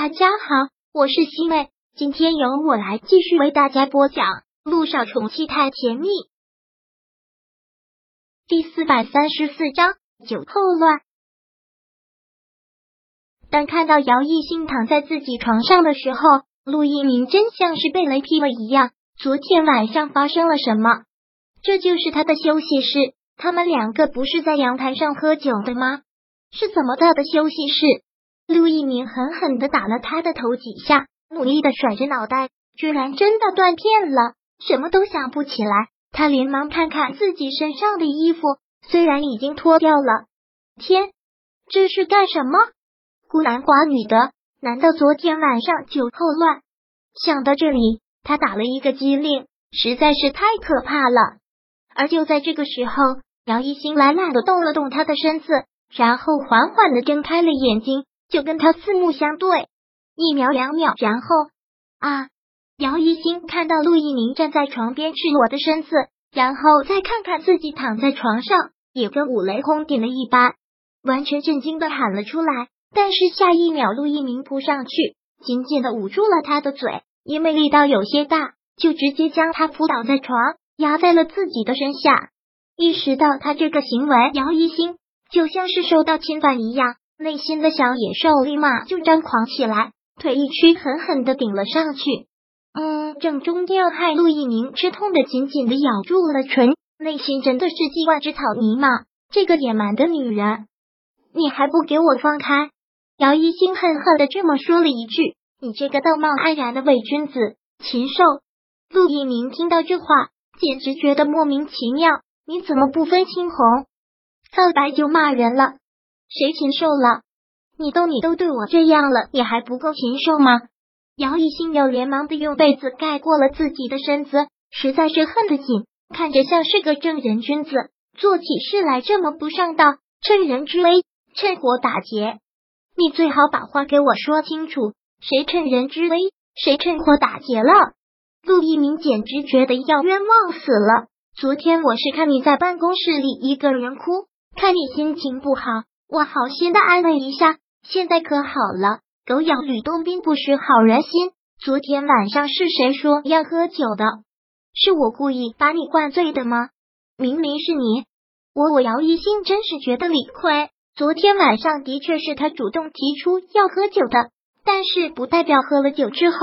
大家好，我是西妹，今天由我来继续为大家播讲《陆少宠妻太甜蜜》第四百三十四章酒后乱。当看到姚艺兴躺在自己床上的时候，陆一鸣真像是被雷劈了一样。昨天晚上发生了什么？这就是他的休息室。他们两个不是在阳台上喝酒的吗？是怎么到的休息室？陆一鸣狠狠的打了他的头几下，努力的甩着脑袋，居然真的断片了，什么都想不起来。他连忙看看自己身上的衣服，虽然已经脱掉了，天，这是干什么？孤男寡女的，难道昨天晚上酒后乱？想到这里，他打了一个激灵，实在是太可怕了。而就在这个时候。姚一新懒懒的动了动他的身子，然后缓缓的睁开了眼睛，就跟他四目相对，一秒两秒，然后啊！姚一星看到陆一鸣站在床边赤裸的身子，然后再看看自己躺在床上，也跟五雷轰顶了一般，完全震惊的喊了出来。但是下一秒，陆一鸣扑上去，紧紧的捂住了他的嘴，因为力道有些大，就直接将他扑倒在床，压在了自己的身下。意识到他这个行为，姚一星就像是受到侵犯一样，内心的小野兽立马就张狂起来，腿一屈，狠狠的顶了上去。嗯，正中要害，陆一鸣吃痛的紧紧的咬住了唇，内心真的是几万只草泥马。这个野蛮的女人，你还不给我放开！姚一星恨恨的这么说了一句：“你这个道貌岸然的伪君子，禽兽！”陆一鸣听到这话，简直觉得莫名其妙。你怎么不分青红皂白就骂人了？谁禽兽了？你都你都对我这样了，你还不够禽兽吗？姚一新又连忙的用被子盖过了自己的身子，实在是恨得紧，看着像是个正人君子，做起事来这么不上道，趁人之危，趁火打劫。你最好把话给我说清楚，谁趁人之危，谁趁火打劫了？陆一鸣简直觉得要冤枉死了。昨天我是看你在办公室里一个人哭，看你心情不好，我好心的安慰一下，现在可好了。狗咬吕洞宾不识好人心，昨天晚上是谁说要喝酒的？是我故意把你灌醉的吗？明明是你，我我姚一新真是觉得理亏。昨天晚上的确是他主动提出要喝酒的，但是不代表喝了酒之后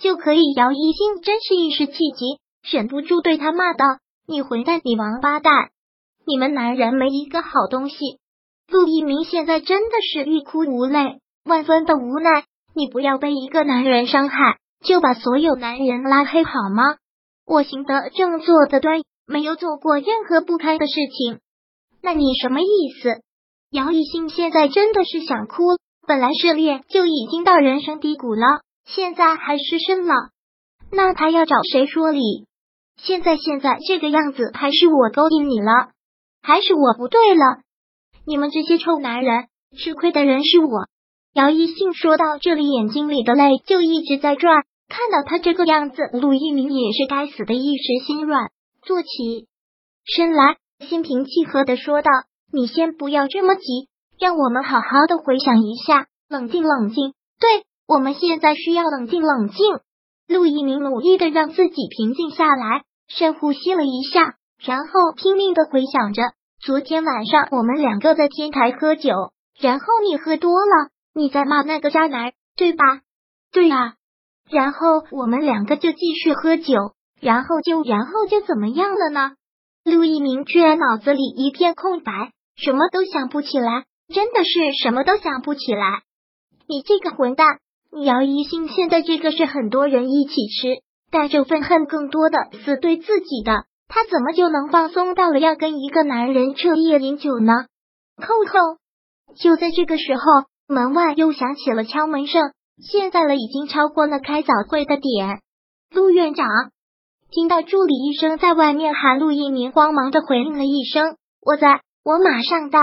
就可以。姚一新真是一时气急，忍不住对他骂道。你混蛋！你王八蛋！你们男人没一个好东西。陆一鸣现在真的是欲哭无泪，万分的无奈。你不要被一个男人伤害，就把所有男人拉黑好吗？我行得正，坐得端，没有做过任何不堪的事情。那你什么意思？姚艺兴现在真的是想哭。本来失恋就已经到人生低谷了，现在还失身了，那他要找谁说理？现在现在这个样子，还是我勾引你了，还是我不对了？你们这些臭男人，吃亏的人是我。姚一信说到这里，眼睛里的泪就一直在转。看到他这个样子，陆一鸣也是该死的一时心软，坐起身来，心平气和的说道：“你先不要这么急，让我们好好的回想一下，冷静冷静。对我们现在需要冷静冷静。”陆一鸣努力的让自己平静下来。深呼吸了一下，然后拼命的回想着昨天晚上我们两个在天台喝酒，然后你喝多了，你在骂那个渣男，对吧？对啊，然后我们两个就继续喝酒，然后就然后就怎么样了呢？陆一鸣居然脑子里一片空白，什么都想不起来，真的是什么都想不起来。你这个混蛋，你姚一兴现在这个是很多人一起吃。带着愤恨，更多的是对自己的，他怎么就能放松到了要跟一个男人彻夜饮酒呢？扣扣！就在这个时候，门外又响起了敲门声。现在了，已经超过了开早会的点。陆院长听到助理医生在外面喊陆一鸣，慌忙的回应了一声：“我在，我马上到。”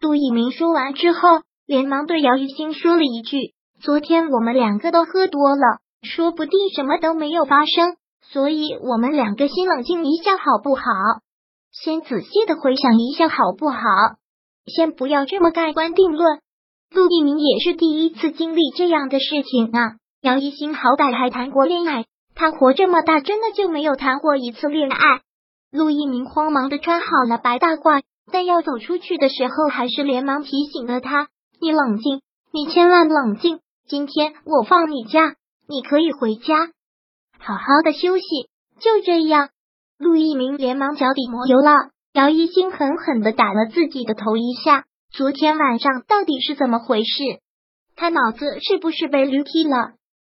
陆一鸣说完之后，连忙对姚玉兴说了一句：“昨天我们两个都喝多了。”说不定什么都没有发生，所以我们两个先冷静一下好不好？先仔细的。回想一下好不好？先不要这么盖棺定论。陆一鸣也是第一次经历这样的。事情啊。姚一星好歹还谈过恋爱，他活这么大真的。就没有谈过一次恋爱。陆一鸣慌忙的。穿好了白大褂，但要走出去的。时候，还是连忙提醒了他：“你冷静，你千万冷静。今天我放你假，你可以回家，好好的休息。”就这样，陆一鸣连忙脚底抹油了。姚一星狠狠的打了自己的头一下。昨天晚上到底是怎么回事？他脑子是不是被驴踢了？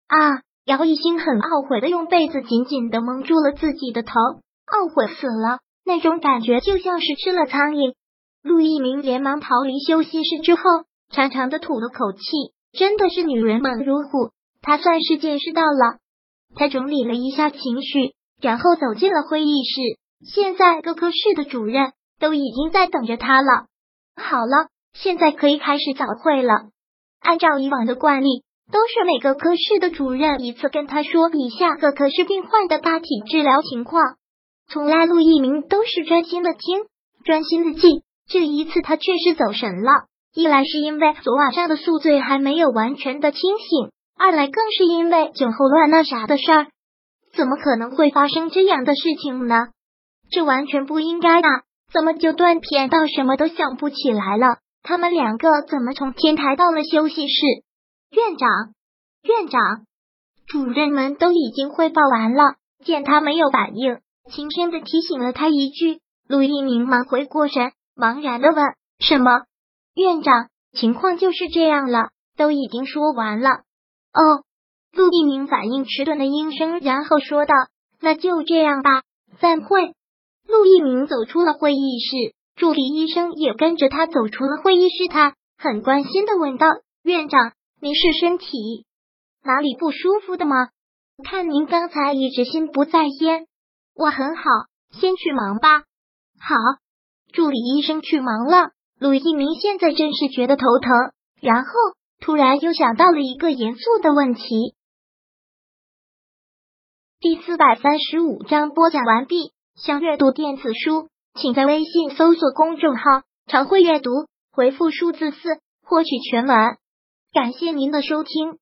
啊！姚一星很懊悔的用被子紧紧的蒙住了自己的头，懊悔死了，那种感觉就像是吃了苍蝇。陆一鸣连忙逃离休息室之后，长长的吐了口气，真的是女人猛如虎，他算是见识到了。他整理了一下情绪，然后走进了会议室。现在各科室的主任都已经在等着他了。好了，现在可以开始早会了。按照以往的惯例，都是每个科室的主任一次跟他说一下各科室病患的大体治疗情况。从来陆一鸣都是专心的听，专心的记。这一次他确实走神了，一来是因为昨晚上的宿醉还没有完全的清醒，二来更是因为酒后乱那啥的事儿。怎么可能会发生这样的事情呢？这完全不应该啊！怎么就断片到什么都想不起来了？他们两个怎么从天台到了休息室？院长，院长，主任们都已经汇报完了。见他没有反应，轻声的提醒了他一句。陆一鸣忙回过神，茫然的问：“什么？”院长，情况就是这样了，都已经说完了。哦，陆一鸣反应迟钝的应声，然后说道：“那就这样吧，散会。”陆一鸣走出了会议室，助理医生也跟着他走出了会议室。他很关心的问道：“院长，您是身体哪里不舒服的吗？看您刚才一直心不在焉。”我很好，先去忙吧。好，助理医生去忙了。陆一鸣现在真是觉得头疼，然后突然又想到了一个严肃的问题。第四百三十五章播讲完毕。想阅读电子书，请在微信搜索公众号“常会阅读”，回复数字四获取全文。感谢您的收听。